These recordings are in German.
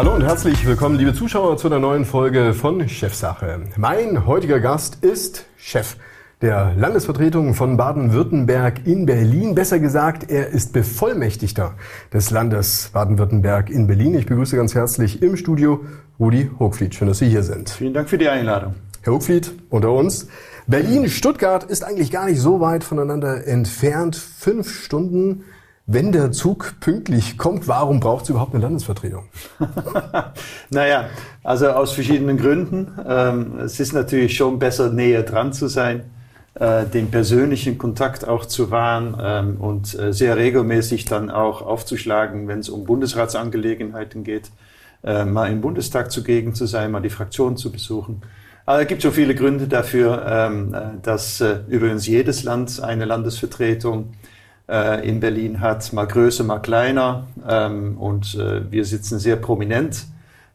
Hallo und herzlich willkommen, liebe Zuschauer, zu einer neuen Folge von Chefsache. Mein heutiger Gast ist Chef der Landesvertretung von Baden-Württemberg in Berlin. Besser gesagt, er ist Bevollmächtigter des Landes Baden-Württemberg in Berlin. Ich begrüße ganz herzlich im Studio Rudi Hochfried. Schön, dass Sie hier sind. Vielen Dank für die Einladung. Herr Hochfried, unter uns. Berlin-Stuttgart ist eigentlich gar nicht so weit voneinander entfernt. Fünf Stunden wenn der Zug pünktlich kommt, warum braucht es überhaupt eine Landesvertretung? naja, also aus verschiedenen Gründen. Ähm, es ist natürlich schon besser, näher dran zu sein, äh, den persönlichen Kontakt auch zu wahren ähm, und äh, sehr regelmäßig dann auch aufzuschlagen, wenn es um Bundesratsangelegenheiten geht, äh, mal im Bundestag zugegen zu sein, mal die Fraktion zu besuchen. Aber es gibt schon viele Gründe dafür, ähm, äh, dass übrigens jedes Land eine Landesvertretung in Berlin hat, mal größer, mal kleiner. Ähm, und äh, wir sitzen sehr prominent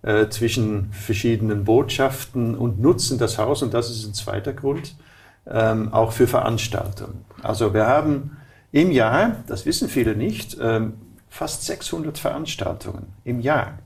äh, zwischen verschiedenen Botschaften und nutzen das Haus, und das ist ein zweiter Grund, ähm, auch für Veranstaltungen. Also wir haben im Jahr, das wissen viele nicht, ähm, fast 600 Veranstaltungen im Jahr.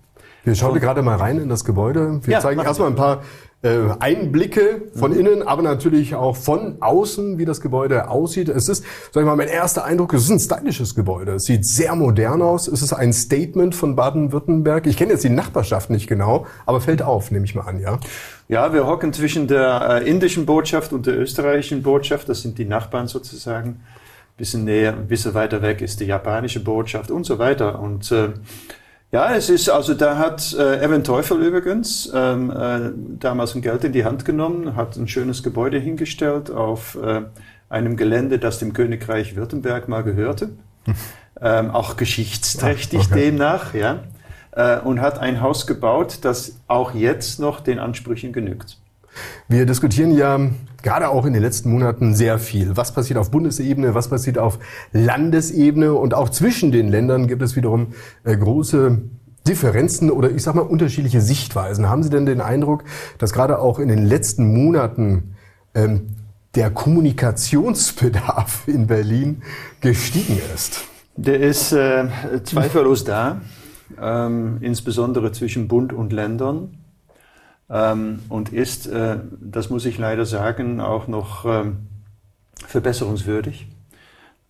Wir schauen gerade mal rein in das Gebäude. Wir ja, zeigen erstmal ein paar äh, Einblicke von mhm. innen, aber natürlich auch von außen, wie das Gebäude aussieht. Es ist, sag ich mal, mein erster Eindruck, es ist ein stylisches Gebäude. Es sieht sehr modern aus. Es ist ein Statement von Baden-Württemberg. Ich kenne jetzt die Nachbarschaft nicht genau, aber fällt auf, nehme ich mal an, ja? Ja, wir hocken zwischen der äh, indischen Botschaft und der österreichischen Botschaft. Das sind die Nachbarn sozusagen. Ein bisschen näher, ein bisschen weiter weg ist die japanische Botschaft und so weiter. Und äh, ja, es ist, also da hat äh, Evan Teufel übrigens ähm, äh, damals ein Geld in die Hand genommen, hat ein schönes Gebäude hingestellt auf äh, einem Gelände, das dem Königreich Württemberg mal gehörte. ähm, auch geschichtsträchtig okay. demnach, ja. Äh, und hat ein Haus gebaut, das auch jetzt noch den Ansprüchen genügt. Wir diskutieren ja gerade auch in den letzten Monaten sehr viel. Was passiert auf Bundesebene, was passiert auf Landesebene und auch zwischen den Ländern gibt es wiederum äh, große Differenzen oder ich sag mal unterschiedliche Sichtweisen. Haben Sie denn den Eindruck, dass gerade auch in den letzten Monaten ähm, der Kommunikationsbedarf in Berlin gestiegen ist? Der ist äh, zweifellos da, ähm, insbesondere zwischen Bund und Ländern ähm, und ist, äh, das muss ich leider sagen, auch noch ähm, verbesserungswürdig.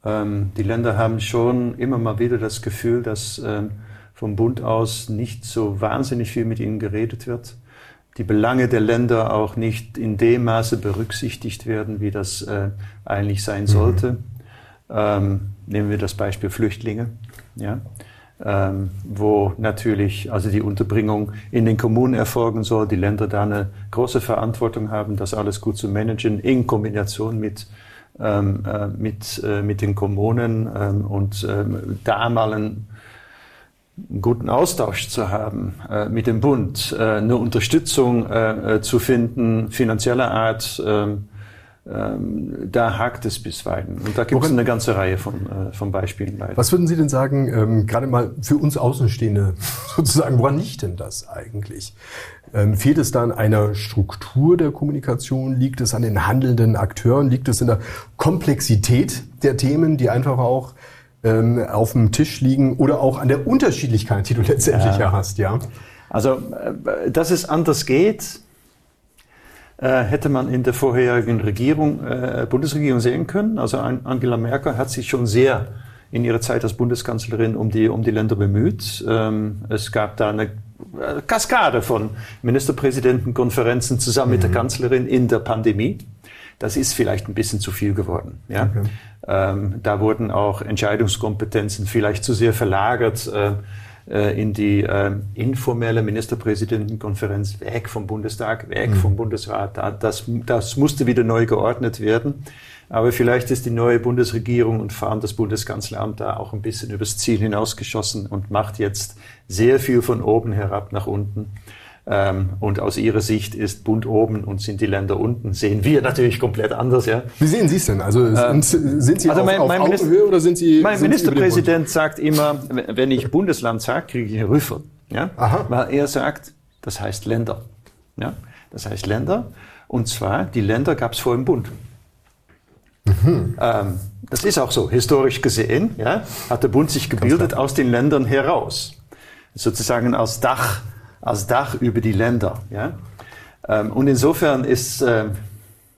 Ähm, die Länder haben schon immer mal wieder das Gefühl, dass ähm, vom Bund aus nicht so wahnsinnig viel mit ihnen geredet wird. Die Belange der Länder auch nicht in dem Maße berücksichtigt werden, wie das äh, eigentlich sein sollte. Mhm. Nehmen wir das Beispiel Flüchtlinge. Ja? Ähm, wo natürlich also die Unterbringung in den Kommunen erfolgen soll, die Länder da eine große Verantwortung haben, das alles gut zu managen in Kombination mit ähm, äh, mit, äh, mit den Kommunen ähm, und ähm, da mal einen guten Austausch zu haben äh, mit dem Bund, äh, eine Unterstützung äh, äh, zu finden, finanzieller Art, ähm, da hakt es bisweilen. Und da gibt es eine ganze Reihe von, äh, von Beispielen leider. Was würden Sie denn sagen, ähm, gerade mal für uns Außenstehende sozusagen, woran liegt denn das eigentlich? Ähm, fehlt es da an einer Struktur der Kommunikation? Liegt es an den handelnden Akteuren? Liegt es in der Komplexität der Themen, die einfach auch ähm, auf dem Tisch liegen oder auch an der Unterschiedlichkeit, die du letztendlich ja, ja hast, ja? Also, äh, dass es anders geht, äh, hätte man in der vorherigen Regierung, äh, Bundesregierung sehen können. Also Angela Merkel hat sich schon sehr in ihrer Zeit als Bundeskanzlerin um die, um die Länder bemüht. Ähm, es gab da eine äh, Kaskade von Ministerpräsidentenkonferenzen zusammen mhm. mit der mhm. Kanzlerin in der Pandemie. Das ist vielleicht ein bisschen zu viel geworden. Ja? Okay. Ähm, da wurden auch Entscheidungskompetenzen vielleicht zu sehr verlagert. Äh, äh, in die äh, informelle Ministerpräsidentenkonferenz, weg vom Bundestag, weg mhm. vom Bundesrat. Das, das musste wieder neu geordnet werden. Aber vielleicht ist die neue Bundesregierung und vor allem das Bundeskanzleramt da auch ein bisschen übers Ziel hinausgeschossen und macht jetzt sehr viel von oben herab nach unten. Ähm, und aus Ihrer Sicht ist Bund oben und sind die Länder unten. Sehen wir natürlich komplett anders, ja. Wie sehen Sie es denn? Also ähm, sind Sie also mein, auf, mein auf Augenhöhe oder sind Sie? Mein sind Ministerpräsident Sie sagt immer, wenn ich Bundesland sage, kriege ich einen Rüffel, ja, Aha. weil er sagt, das heißt Länder, ja, das heißt Länder. Und zwar die Länder gab es vor dem Bund. Mhm. Ähm, das ist auch so historisch gesehen, ja, hat der Bund sich gebildet aus den Ländern heraus, sozusagen als Dach als Dach über die Länder. Ja? Ähm, und insofern ist, äh,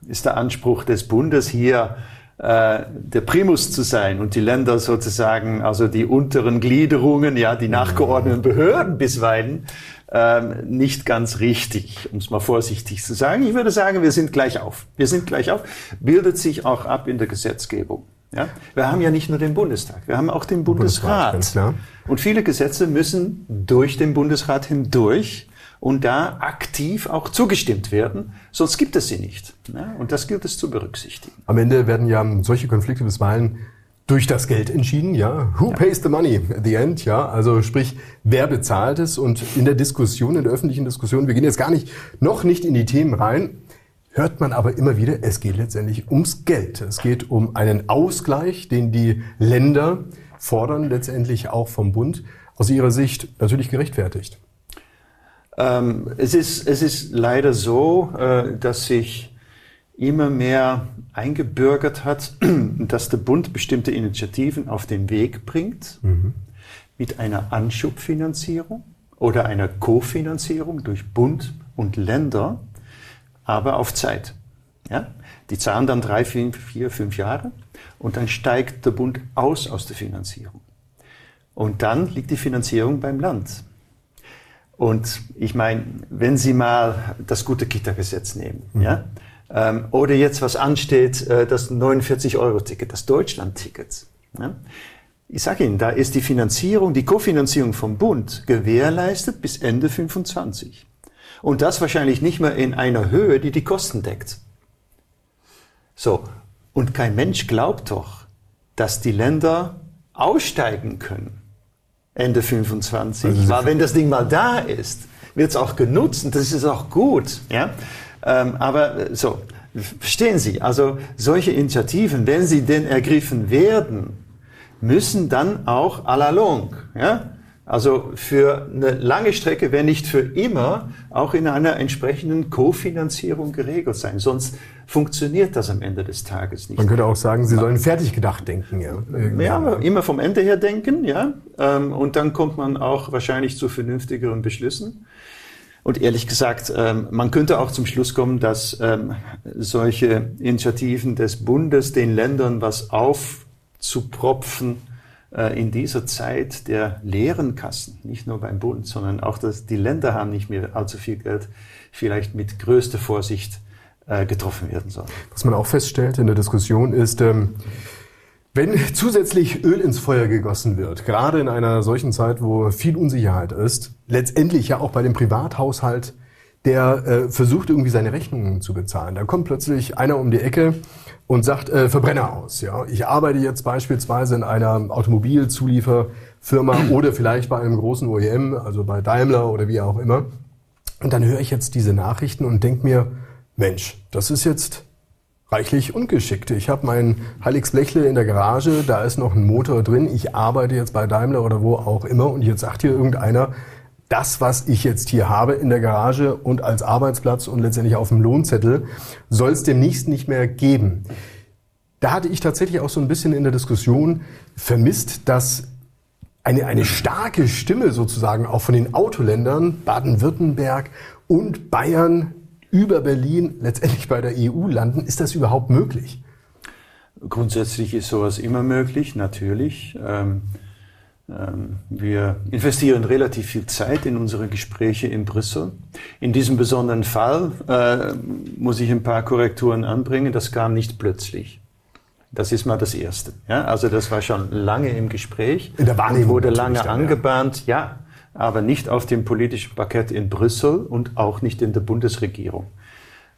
ist der Anspruch des Bundes hier, äh, der Primus zu sein und die Länder sozusagen, also die unteren Gliederungen, ja, die nachgeordneten Behörden bisweilen, ähm, nicht ganz richtig, um es mal vorsichtig zu sagen. Ich würde sagen, wir sind gleich auf. Wir sind gleich auf, bildet sich auch ab in der Gesetzgebung. Ja? Wir haben ja nicht nur den Bundestag, wir haben auch den Bundesrat. Bundesrat und viele Gesetze müssen durch den Bundesrat hindurch und da aktiv auch zugestimmt werden, sonst gibt es sie nicht. Ja? Und das gilt es zu berücksichtigen. Am Ende werden ja solche Konflikte bisweilen durch das Geld entschieden, ja. Who ja. pays the money at the end, ja. Also sprich, wer bezahlt es? Und in der Diskussion, in der öffentlichen Diskussion, wir gehen jetzt gar nicht, noch nicht in die Themen rein, hört man aber immer wieder, es geht letztendlich ums Geld. Es geht um einen Ausgleich, den die Länder fordern, letztendlich auch vom Bund, aus ihrer Sicht natürlich gerechtfertigt. Ähm, es, ist, es ist leider so, äh, dass sich immer mehr eingebürgert hat, dass der Bund bestimmte Initiativen auf den Weg bringt mhm. mit einer Anschubfinanzierung oder einer Kofinanzierung durch Bund und Länder aber auf Zeit. Ja? Die zahlen dann drei, vier, vier, fünf Jahre und dann steigt der Bund aus aus der Finanzierung. Und dann liegt die Finanzierung beim Land. Und ich meine, wenn Sie mal das gute Kita-Gesetz nehmen, mhm. ja, ähm, oder jetzt was ansteht, äh, das 49-Euro-Ticket, das Deutschland-Ticket. Ja, ich sage Ihnen, da ist die Finanzierung, die Kofinanzierung vom Bund gewährleistet bis Ende 25. Und das wahrscheinlich nicht mehr in einer Höhe, die die Kosten deckt. So. Und kein Mensch glaubt doch, dass die Länder aussteigen können. Ende 25. Also Weil wenn das Ding mal da ist, wird es auch genutzt und das ist auch gut. Ja? Ähm, aber so, verstehen Sie, also solche Initiativen, wenn sie denn ergriffen werden, müssen dann auch à la longue, ja, also für eine lange Strecke, wenn nicht für immer, auch in einer entsprechenden Kofinanzierung geregelt sein. Sonst funktioniert das am Ende des Tages nicht. Man könnte auch sagen, Sie sollen fertig gedacht denken. Ja, ja immer vom Ende her denken, ja. Ähm, und dann kommt man auch wahrscheinlich zu vernünftigeren Beschlüssen. Und ehrlich gesagt, ähm, man könnte auch zum Schluss kommen, dass ähm, solche Initiativen des Bundes den Ländern was aufzupropfen, äh, in dieser Zeit der leeren Kassen, nicht nur beim Bund, sondern auch dass die Länder haben nicht mehr allzu viel Geld, vielleicht mit größter Vorsicht äh, getroffen werden soll. Was man auch feststellt in der Diskussion ist, ähm, wenn zusätzlich Öl ins Feuer gegossen wird, gerade in einer solchen Zeit, wo viel Unsicherheit ist, letztendlich ja auch bei dem Privathaushalt, der äh, versucht irgendwie seine Rechnungen zu bezahlen. Da kommt plötzlich einer um die Ecke und sagt äh, Verbrenner aus. Ja, ich arbeite jetzt beispielsweise in einer Automobilzulieferfirma oder vielleicht bei einem großen OEM, also bei Daimler oder wie auch immer. Und dann höre ich jetzt diese Nachrichten und denke mir, Mensch, das ist jetzt reichlich ungeschickt. Ich habe mein Halix Blechle in der Garage, da ist noch ein Motor drin, ich arbeite jetzt bei Daimler oder wo auch immer und jetzt sagt hier irgendeiner, das, was ich jetzt hier habe in der Garage und als Arbeitsplatz und letztendlich auf dem Lohnzettel, soll es demnächst nicht mehr geben. Da hatte ich tatsächlich auch so ein bisschen in der Diskussion vermisst, dass eine, eine starke Stimme sozusagen auch von den Autoländern Baden-Württemberg und Bayern über Berlin letztendlich bei der EU landen. Ist das überhaupt möglich? Grundsätzlich ist sowas immer möglich, natürlich. Ähm wir investieren relativ viel Zeit in unsere Gespräche in Brüssel. In diesem besonderen Fall äh, muss ich ein paar Korrekturen anbringen. Das kam nicht plötzlich. Das ist mal das Erste. Ja, also das war schon lange im Gespräch. In der Wahrnehmung wurde lange dann, angebahnt, ja. ja, aber nicht auf dem politischen Parkett in Brüssel und auch nicht in der Bundesregierung.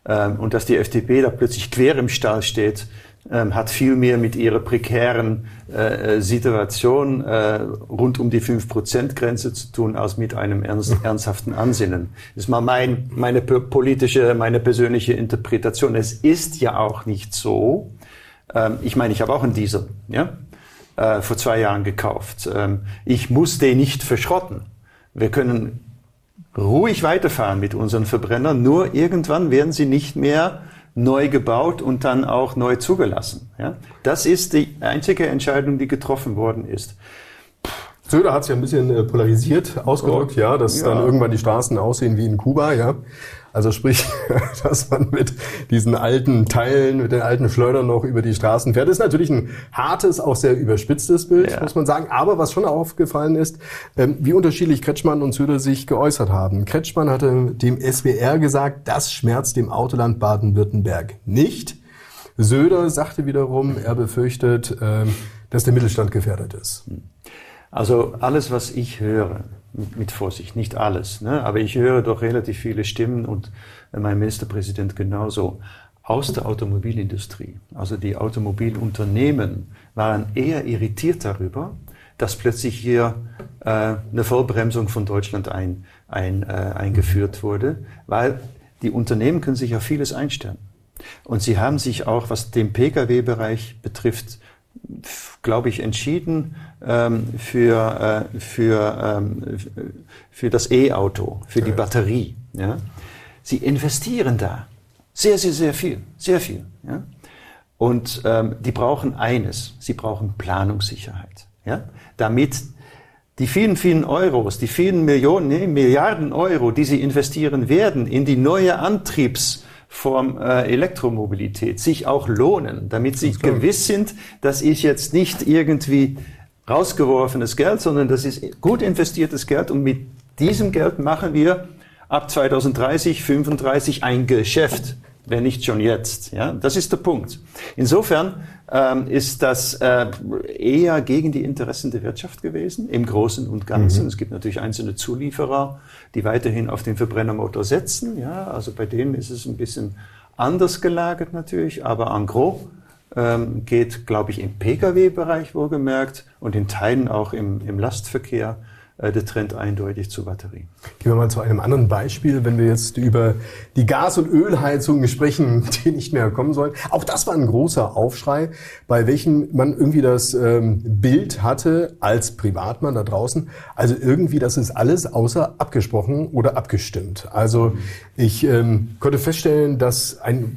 Ähm, und dass die FDP da plötzlich quer im Stall steht, ähm, hat viel mehr mit ihrer prekären äh, Situation äh, rund um die 5%-Grenze zu tun, als mit einem ernst, ernsthaften Ansinnen. Das ist mal mein, meine politische, meine persönliche Interpretation. Es ist ja auch nicht so. Ähm, ich meine, ich habe auch einen Diesel, ja, äh, vor zwei Jahren gekauft. Ähm, ich muss den nicht verschrotten. Wir können ruhig weiterfahren mit unseren Verbrennern, nur irgendwann werden sie nicht mehr neu gebaut und dann auch neu zugelassen. Ja? Das ist die einzige Entscheidung, die getroffen worden ist. Söder hat es ja ein bisschen äh, polarisiert ausgedrückt, oh, ja, dass ja. dann irgendwann die Straßen aussehen wie in Kuba, ja. Also sprich, dass man mit diesen alten Teilen, mit den alten Schleudern noch über die Straßen fährt. Das ist natürlich ein hartes, auch sehr überspitztes Bild, ja. muss man sagen. Aber was schon aufgefallen ist, ähm, wie unterschiedlich Kretschmann und Söder sich geäußert haben. Kretschmann hatte dem SWR gesagt, das schmerzt dem Autoland Baden-Württemberg nicht. Söder sagte wiederum, er befürchtet, ähm, dass der Mittelstand gefährdet ist. Also alles, was ich höre, mit Vorsicht, nicht alles, ne? aber ich höre doch relativ viele Stimmen und mein Ministerpräsident genauso aus der Automobilindustrie. Also die Automobilunternehmen waren eher irritiert darüber, dass plötzlich hier äh, eine Vollbremsung von Deutschland ein, ein, äh, eingeführt wurde, weil die Unternehmen können sich auf vieles einstellen. Und sie haben sich auch, was den Pkw-Bereich betrifft, glaube ich, entschieden für, äh, für, ähm, für das E-Auto, für die Batterie. Ja? Sie investieren da sehr, sehr, sehr viel, sehr viel. Ja? Und ähm, die brauchen eines, sie brauchen Planungssicherheit, ja? damit die vielen, vielen Euros, die vielen Millionen, nee, Milliarden Euro, die sie investieren werden in die neue Antriebs- Form äh, Elektromobilität sich auch lohnen, damit sie gewiss sind, das ist jetzt nicht irgendwie rausgeworfenes Geld, sondern das ist gut investiertes Geld und mit diesem Geld machen wir ab 2030, 35 ein Geschäft, wenn nicht schon jetzt. Ja, das ist der Punkt. Insofern ähm, ist das äh, eher gegen die Interessen der Wirtschaft gewesen, im Großen und Ganzen. Mhm. Es gibt natürlich einzelne Zulieferer, die weiterhin auf den Verbrennermotor setzen. Ja, also bei denen ist es ein bisschen anders gelagert natürlich, aber en gros ähm, geht, glaube ich, im Pkw-Bereich wohlgemerkt und in Teilen auch im, im Lastverkehr äh, der Trend eindeutig zu Batterien. Gehen wir mal zu einem anderen Beispiel, wenn wir jetzt über die Gas- und Ölheizungen sprechen, die nicht mehr kommen sollen. Auch das war ein großer Aufschrei, bei welchem man irgendwie das ähm, Bild hatte als Privatmann da draußen. Also irgendwie, das ist alles außer abgesprochen oder abgestimmt. Also ich ähm, konnte feststellen, dass ein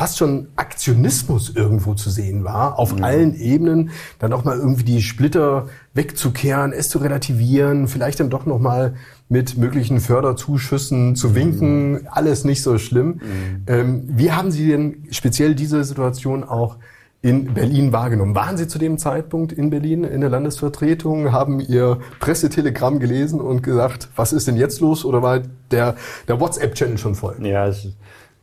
fast schon Aktionismus irgendwo zu sehen war, auf ja. allen Ebenen, dann auch mal irgendwie die Splitter wegzukehren, es zu relativieren, vielleicht dann doch noch mal mit möglichen Förderzuschüssen zu mhm. winken, mhm. alles nicht so schlimm. Mhm. Ähm, wie haben Sie denn speziell diese Situation auch in Berlin wahrgenommen? Waren Sie zu dem Zeitpunkt in Berlin in der Landesvertretung, haben Ihr Pressetelegramm gelesen und gesagt, was ist denn jetzt los? Oder war der, der WhatsApp-Channel schon voll? Ja, es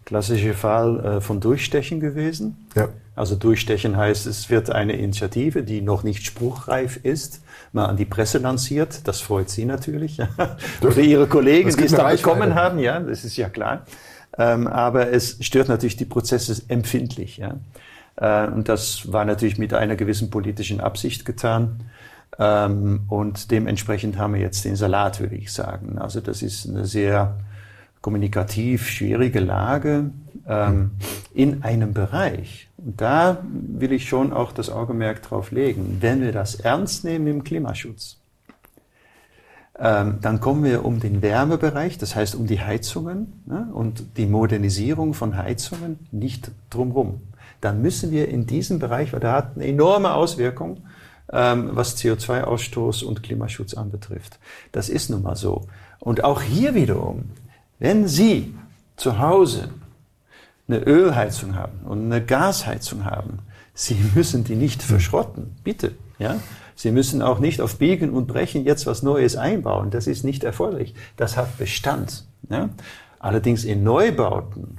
klassische Fall äh, von Durchstechen gewesen. Ja. Also Durchstechen heißt, es wird eine Initiative, die noch nicht spruchreif ist, mal an die Presse lanciert. Das freut Sie natürlich. Oder Ihre Kollegen, die es da bekommen haben. Ja, das ist ja klar. Ähm, aber es stört natürlich die Prozesse empfindlich. Ja. Äh, und das war natürlich mit einer gewissen politischen Absicht getan. Ähm, und dementsprechend haben wir jetzt den Salat, würde ich sagen. Also das ist eine sehr kommunikativ schwierige Lage ähm, in einem Bereich. Und da will ich schon auch das Augenmerk drauf legen. Wenn wir das ernst nehmen im Klimaschutz, ähm, dann kommen wir um den Wärmebereich, das heißt um die Heizungen ne, und die Modernisierung von Heizungen nicht drumherum. Dann müssen wir in diesem Bereich, weil der hat eine enorme Auswirkung, ähm, was CO2-Ausstoß und Klimaschutz anbetrifft. Das ist nun mal so. Und auch hier wiederum wenn Sie zu Hause eine Ölheizung haben und eine Gasheizung haben, Sie müssen die nicht verschrotten, bitte. Ja? Sie müssen auch nicht auf Biegen und Brechen jetzt was Neues einbauen. Das ist nicht erforderlich. Das hat Bestand. Ja? Allerdings in Neubauten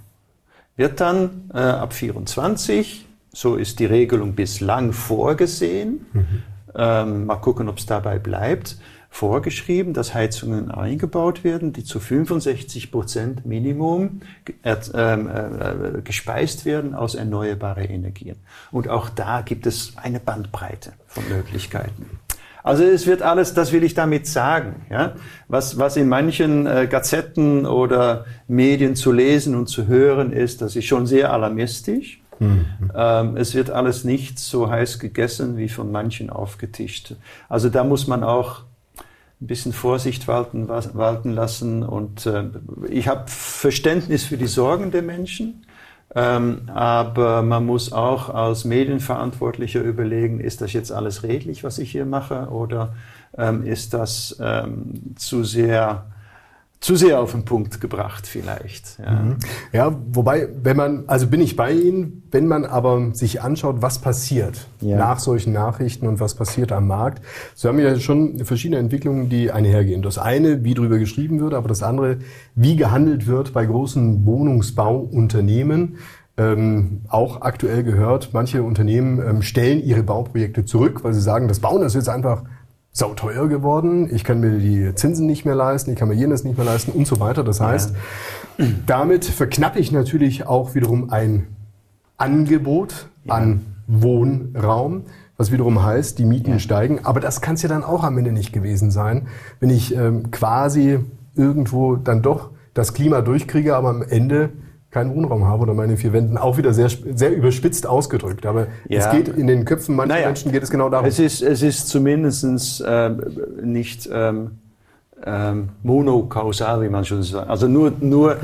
wird dann äh, ab 24, so ist die Regelung bislang vorgesehen, mhm. ähm, mal gucken, ob es dabei bleibt, vorgeschrieben, dass Heizungen eingebaut werden, die zu 65 Prozent Minimum äh, äh, gespeist werden aus erneuerbaren Energien. Und auch da gibt es eine Bandbreite von Möglichkeiten. Also es wird alles, das will ich damit sagen, ja, was, was in manchen äh, Gazetten oder Medien zu lesen und zu hören ist, das ist schon sehr alarmistisch. Mhm. Ähm, es wird alles nicht so heiß gegessen wie von manchen aufgetischt. Also da muss man auch ein bisschen Vorsicht walten, walten lassen. Und äh, ich habe Verständnis für die Sorgen der Menschen. Ähm, aber man muss auch als Medienverantwortlicher überlegen, ist das jetzt alles redlich, was ich hier mache, oder ähm, ist das ähm, zu sehr zu sehr auf den Punkt gebracht vielleicht. Ja. Mhm. ja, wobei, wenn man, also bin ich bei Ihnen, wenn man aber sich anschaut, was passiert ja. nach solchen Nachrichten und was passiert am Markt, so haben wir ja schon verschiedene Entwicklungen, die einhergehen. Das eine, wie drüber geschrieben wird, aber das andere, wie gehandelt wird bei großen Wohnungsbauunternehmen. Ähm, auch aktuell gehört, manche Unternehmen ähm, stellen ihre Bauprojekte zurück, weil sie sagen, das Bauen ist jetzt einfach sauteuer geworden, ich kann mir die Zinsen nicht mehr leisten, ich kann mir jenes nicht mehr leisten und so weiter. Das heißt, ja. damit verknappe ich natürlich auch wiederum ein Angebot ja. an Wohnraum, was wiederum heißt, die Mieten ja. steigen. Aber das kann es ja dann auch am Ende nicht gewesen sein, wenn ich ähm, quasi irgendwo dann doch das Klima durchkriege, aber am Ende keinen Wohnraum habe oder meine vier Wänden, auch wieder sehr, sehr überspitzt ausgedrückt. Aber ja. es geht in den Köpfen mancher naja, Menschen geht es genau darum. Es ist, es ist zumindest äh, nicht ähm, ähm, monokausal, wie man schon sagt. Also nur, nur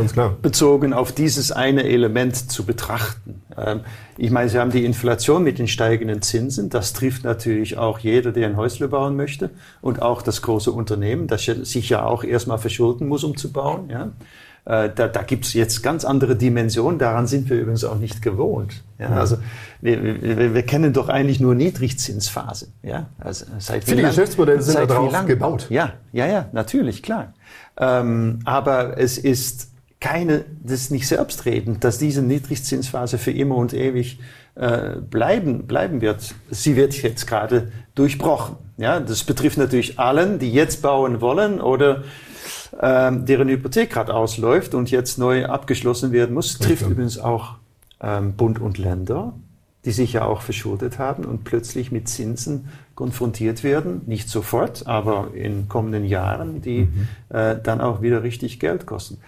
bezogen auf dieses eine Element zu betrachten. Ähm, ich meine, Sie haben die Inflation mit den steigenden Zinsen. Das trifft natürlich auch jeder, der ein Häusle bauen möchte und auch das große Unternehmen, das sich ja auch erstmal verschulden muss, um zu bauen. Ja. Äh, da, da gibt es jetzt ganz andere Dimensionen. Daran sind wir übrigens auch nicht gewohnt. Ja, also wir, wir, wir kennen doch eigentlich nur Niedrigzinsphase. Ja, also seit Viele Geschäftsmodelle sind darauf lang? gebaut. Ja, ja, ja, natürlich, klar. Ähm, aber es ist keine, das ist nicht selbstredend, dass diese Niedrigzinsphase für immer und ewig äh, bleiben, bleiben wird. Sie wird jetzt gerade durchbrochen. Ja, das betrifft natürlich allen, die jetzt bauen wollen oder ähm, deren Hypothek gerade ausläuft und jetzt neu abgeschlossen werden muss. Trifft okay. übrigens auch ähm, Bund und Länder, die sich ja auch verschuldet haben und plötzlich mit Zinsen konfrontiert werden. Nicht sofort, aber in kommenden Jahren, die mhm. äh, dann auch wieder richtig Geld kosten.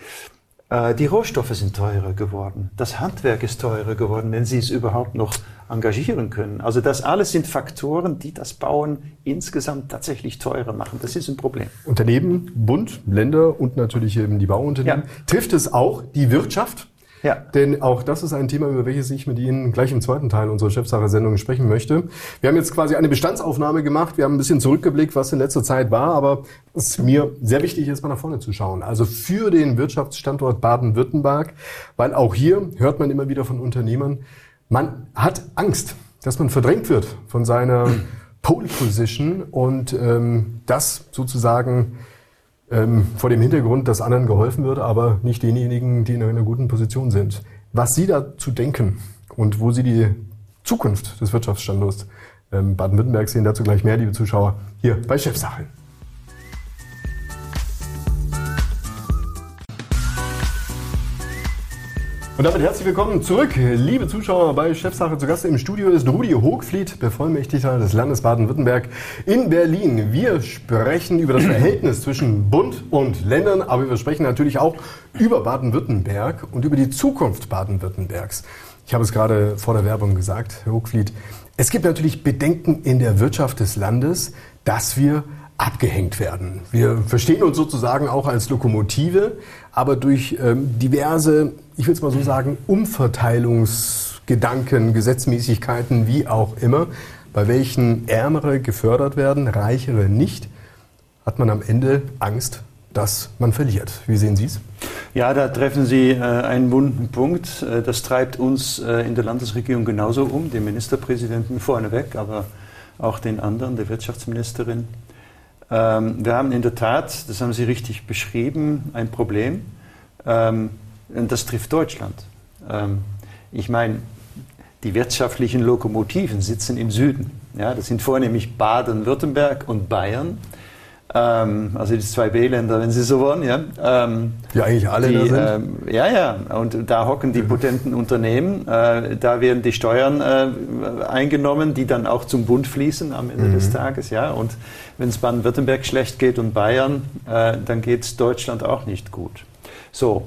Äh, die Rohstoffe sind teurer geworden. Das Handwerk ist teurer geworden, wenn Sie es überhaupt noch engagieren können. Also das alles sind Faktoren, die das Bauen insgesamt tatsächlich teurer machen. Das ist ein Problem. Unternehmen, Bund, Länder und natürlich eben die Bauunternehmen. Ja. Trifft es auch die Wirtschaft? Ja. Denn auch das ist ein Thema, über welches ich mit Ihnen gleich im zweiten Teil unserer Chefsache-Sendung sprechen möchte. Wir haben jetzt quasi eine Bestandsaufnahme gemacht. Wir haben ein bisschen zurückgeblickt, was in letzter Zeit war, aber es mir sehr wichtig ist, mal nach vorne zu schauen. Also für den Wirtschaftsstandort Baden-Württemberg, weil auch hier hört man immer wieder von Unternehmern, man hat Angst, dass man verdrängt wird von seiner Pole Position und ähm, das sozusagen ähm, vor dem Hintergrund, dass anderen geholfen wird, aber nicht denjenigen, die in einer guten Position sind. Was Sie dazu denken und wo Sie die Zukunft des Wirtschaftsstandorts ähm, Baden-Württemberg sehen, dazu gleich mehr, liebe Zuschauer, hier bei Chefsache. Und damit herzlich willkommen zurück, liebe Zuschauer bei Chefsache. Zu Gast im Studio ist Rudi Hochfliet, Bevollmächtigter des Landes Baden-Württemberg in Berlin. Wir sprechen über das Verhältnis zwischen Bund und Ländern, aber wir sprechen natürlich auch über Baden-Württemberg und über die Zukunft Baden-Württembergs. Ich habe es gerade vor der Werbung gesagt, Herr Hochfliet. Es gibt natürlich Bedenken in der Wirtschaft des Landes, dass wir abgehängt werden. Wir verstehen uns sozusagen auch als Lokomotive, aber durch ähm, diverse ich will es mal so sagen, Umverteilungsgedanken, Gesetzmäßigkeiten, wie auch immer, bei welchen Ärmere gefördert werden, Reichere nicht, hat man am Ende Angst, dass man verliert. Wie sehen Sie es? Ja, da treffen Sie äh, einen wunden Punkt. Äh, das treibt uns äh, in der Landesregierung genauso um, den Ministerpräsidenten vorneweg, aber auch den anderen, der Wirtschaftsministerin. Ähm, wir haben in der Tat, das haben Sie richtig beschrieben, ein Problem. Ähm, und das trifft Deutschland. Ähm, ich meine, die wirtschaftlichen Lokomotiven sitzen im Süden. Ja, das sind vornehmlich Baden-Württemberg und Bayern. Ähm, also die zwei B-Länder, wenn Sie so wollen. Ja, ähm, ja eigentlich alle die, da sind. Ähm, ja, ja. Und da hocken die potenten Unternehmen. Äh, da werden die Steuern äh, eingenommen, die dann auch zum Bund fließen am Ende mhm. des Tages. Ja, und wenn es Baden-Württemberg schlecht geht und Bayern, äh, dann geht es Deutschland auch nicht gut. So,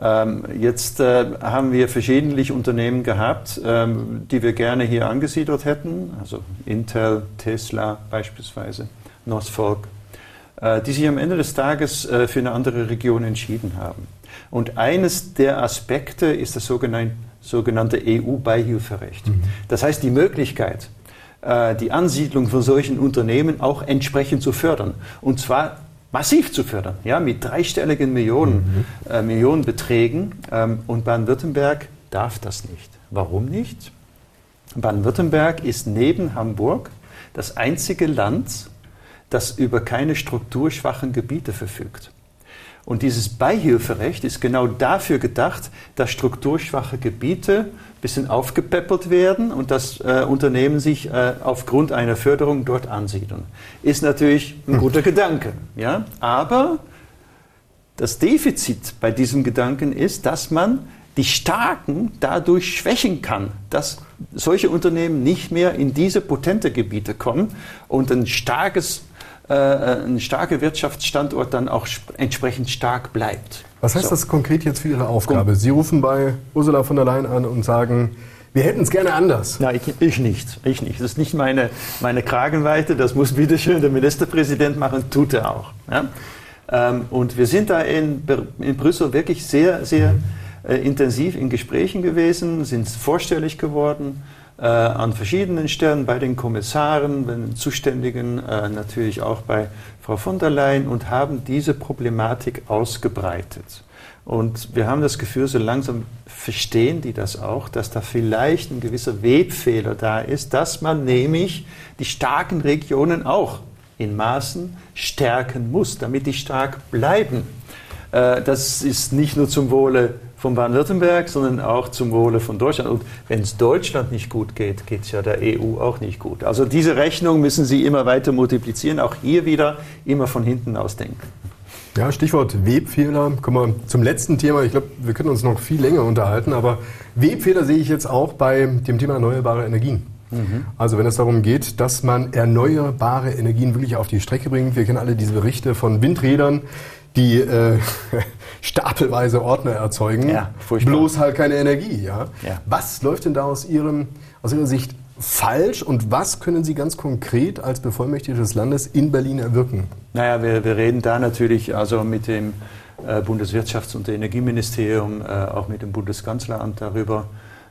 ähm, jetzt äh, haben wir verschiedentlich Unternehmen gehabt, ähm, die wir gerne hier angesiedelt hätten, also Intel, Tesla beispielsweise, Northfolk, äh, die sich am Ende des Tages äh, für eine andere Region entschieden haben. Und eines der Aspekte ist das sogenannte EU-Beihilferecht. Mhm. Das heißt, die Möglichkeit, äh, die Ansiedlung von solchen Unternehmen auch entsprechend zu fördern. Und zwar massiv zu fördern, ja, mit dreistelligen Millionen, mhm. äh, Millionenbeträgen. Ähm, und Baden-Württemberg darf das nicht. Warum nicht? Baden-Württemberg ist neben Hamburg das einzige Land, das über keine strukturschwachen Gebiete verfügt. Und dieses Beihilferecht ist genau dafür gedacht, dass strukturschwache Gebiete ein bisschen aufgepäppelt werden und dass äh, Unternehmen sich äh, aufgrund einer Förderung dort ansiedeln. Ist natürlich ein hm. guter Gedanke. Ja? Aber das Defizit bei diesem Gedanken ist, dass man die Starken dadurch schwächen kann, dass solche Unternehmen nicht mehr in diese potente Gebiete kommen und ein starkes äh, äh, ein starker Wirtschaftsstandort dann auch entsprechend stark bleibt. Was heißt so. das konkret jetzt für Ihre Aufgabe? Sie rufen bei Ursula von der Leyen an und sagen, wir hätten es gerne anders. Ja, ich, ich, nicht. Ich nicht. Das ist nicht meine, meine Kragenweite. Das muss bitteschön der Ministerpräsident machen, tut er auch. Ja? Ähm, und wir sind da in, in Brüssel wirklich sehr, sehr äh, intensiv in Gesprächen gewesen, sind vorstellig geworden an verschiedenen Stellen, bei den Kommissaren, bei den Zuständigen, äh, natürlich auch bei Frau von der Leyen und haben diese Problematik ausgebreitet. Und wir haben das Gefühl, so langsam verstehen die das auch, dass da vielleicht ein gewisser Webfehler da ist, dass man nämlich die starken Regionen auch in Maßen stärken muss, damit die stark bleiben. Äh, das ist nicht nur zum Wohle von Baden-Württemberg, sondern auch zum Wohle von Deutschland. Und wenn es Deutschland nicht gut geht, geht es ja der EU auch nicht gut. Also diese Rechnung müssen Sie immer weiter multiplizieren, auch hier wieder immer von hinten aus denken. Ja, Stichwort Webfehler. Kommen wir zum letzten Thema. Ich glaube, wir können uns noch viel länger unterhalten, aber Webfehler sehe ich jetzt auch bei dem Thema erneuerbare Energien. Mhm. Also wenn es darum geht, dass man erneuerbare Energien wirklich auf die Strecke bringt. Wir kennen alle diese Berichte von Windrädern, die äh, stapelweise Ordner erzeugen, ja, bloß halt keine Energie. Ja? ja? Was läuft denn da aus, Ihrem, aus Ihrer Sicht falsch und was können Sie ganz konkret als Bevollmächtigte des Landes in Berlin erwirken? Naja, wir, wir reden da natürlich also mit dem äh, Bundeswirtschafts- und Energieministerium, äh, auch mit dem Bundeskanzleramt darüber,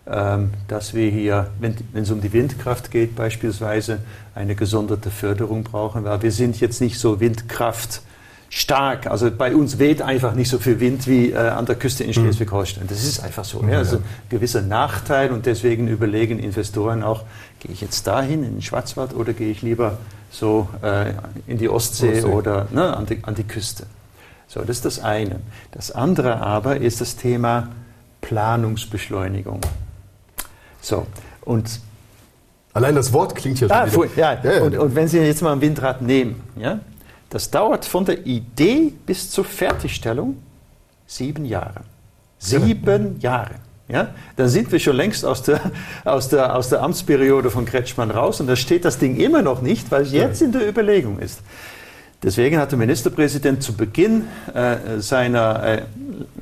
ähm, dass wir hier, wenn, wenn es um die Windkraft geht beispielsweise, eine gesonderte Förderung brauchen, weil wir sind jetzt nicht so Windkraft stark. Also bei uns weht einfach nicht so viel Wind wie äh, an der Küste in hm. Schleswig-Holstein. Das ist einfach so. Mhm, ja. Also ein gewisser Nachteil und deswegen überlegen Investoren auch, gehe ich jetzt dahin in den Schwarzwald oder gehe ich lieber so äh, in die Ostsee, Ostsee. oder ne, an, die, an die Küste. So, das ist das eine. Das andere aber ist das Thema Planungsbeschleunigung. So, und Allein das Wort klingt ja schon ah, wieder. Ja, ja, ja. Und, und, wenn Sie jetzt mal ein Windrad nehmen, ja, das dauert von der Idee bis zur Fertigstellung sieben Jahre. Sieben Jahre. Ja? Dann sind wir schon längst aus der, aus, der, aus der Amtsperiode von Kretschmann raus und da steht das Ding immer noch nicht, weil es jetzt in der Überlegung ist. Deswegen hat der Ministerpräsident zu Beginn äh, seiner äh,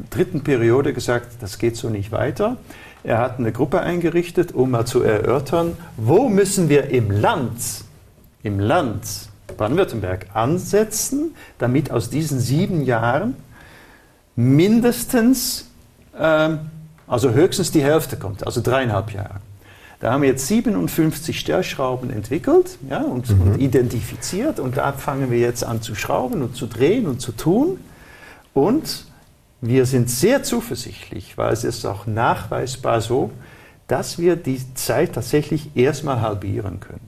dritten Periode gesagt, das geht so nicht weiter. Er hat eine Gruppe eingerichtet, um mal zu erörtern, wo müssen wir im Land, im Land Baden-Württemberg ansetzen, damit aus diesen sieben Jahren mindestens, ähm, also höchstens die Hälfte kommt, also dreieinhalb Jahre. Da haben wir jetzt 57 Stellschrauben entwickelt ja, und, mhm. und, identifiziert und da fangen wir jetzt an zu schrauben und zu drehen und zu tun. Und wir sind sehr zuversichtlich, weil es ist auch nachweisbar so, dass wir die Zeit tatsächlich erstmal halbieren können.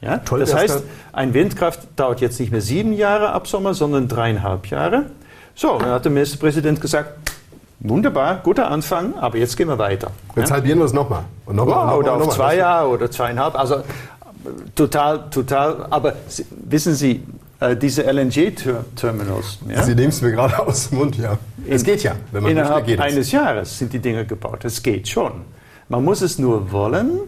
Ja? Toll, das heißt, ein Windkraft dauert jetzt nicht mehr sieben Jahre ab Sommer, sondern dreieinhalb Jahre. So, dann hat der Ministerpräsident gesagt, wunderbar, guter Anfang, aber jetzt gehen wir weiter. Jetzt ja? halbieren wir es nochmal. Und noch wow, oder auf zwei Jahre oder zweieinhalb. Also total, total. Aber wissen Sie, äh, diese LNG-Terminals. Ja? Sie nehmen es mir gerade aus dem Mund, ja. Es geht ja, wenn man Innerhalb möchte, geht eines es. Jahres sind die Dinge gebaut. Es geht schon. Man muss es nur wollen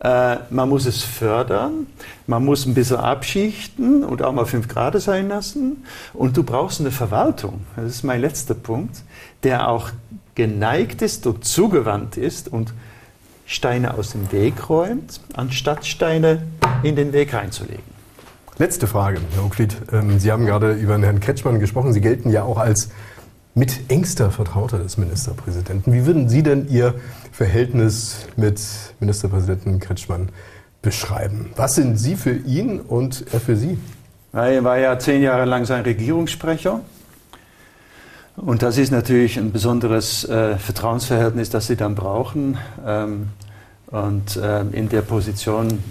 äh, man muss es fördern, man muss ein bisschen abschichten und auch mal fünf Grad sein lassen. Und du brauchst eine Verwaltung, das ist mein letzter Punkt, der auch geneigt ist und zugewandt ist und Steine aus dem Weg räumt, anstatt Steine in den Weg reinzulegen. Letzte Frage, Herr Ockfried. Ähm, Sie haben gerade über Herrn Kretschmann gesprochen. Sie gelten ja auch als mit engster Vertrauter des Ministerpräsidenten. Wie würden Sie denn Ihr Verhältnis mit Ministerpräsidenten Kretschmann beschreiben? Was sind Sie für ihn und er für Sie? Er war ja zehn Jahre lang sein Regierungssprecher. Und das ist natürlich ein besonderes äh, Vertrauensverhältnis, das Sie dann brauchen. Ähm, und äh, in der Position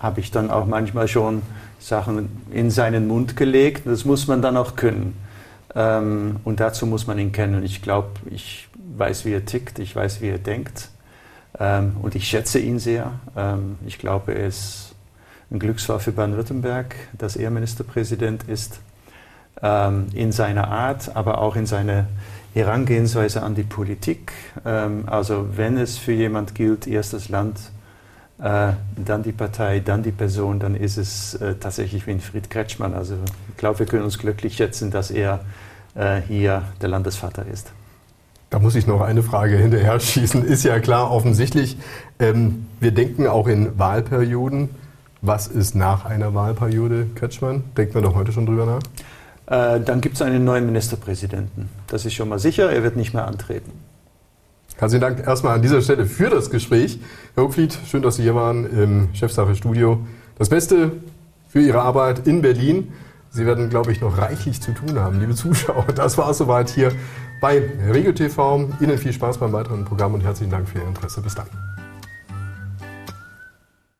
habe ich dann auch manchmal schon Sachen in seinen Mund gelegt. Das muss man dann auch können. Ähm, und dazu muss man ihn kennen. Ich glaube, ich weiß, wie er tickt, ich weiß, wie er denkt. Ähm, und ich schätze ihn sehr. Ähm, ich glaube, er ist ein Glücksfall für Baden-Württemberg, dass er Ministerpräsident ist. Ähm, in seiner Art, aber auch in seiner Herangehensweise an die Politik. Ähm, also wenn es für jemand gilt, erst das Land, dann die Partei, dann die Person, dann ist es äh, tatsächlich Winfried Kretschmann. Also ich glaube, wir können uns glücklich schätzen, dass er äh, hier der Landesvater ist. Da muss ich noch eine Frage hinterher schießen. Ist ja klar, offensichtlich. Ähm, wir denken auch in Wahlperioden. Was ist nach einer Wahlperiode, Kretschmann? Denkt man doch heute schon drüber nach? Äh, dann gibt es einen neuen Ministerpräsidenten. Das ist schon mal sicher. Er wird nicht mehr antreten. Herzlichen Dank erstmal an dieser Stelle für das Gespräch. Herr Hochfried, schön, dass Sie hier waren im Chefsache-Studio. Das Beste für Ihre Arbeit in Berlin. Sie werden, glaube ich, noch reichlich zu tun haben, liebe Zuschauer. Das war es soweit hier bei Regel TV. Ihnen viel Spaß beim weiteren Programm und herzlichen Dank für Ihr Interesse. Bis dann.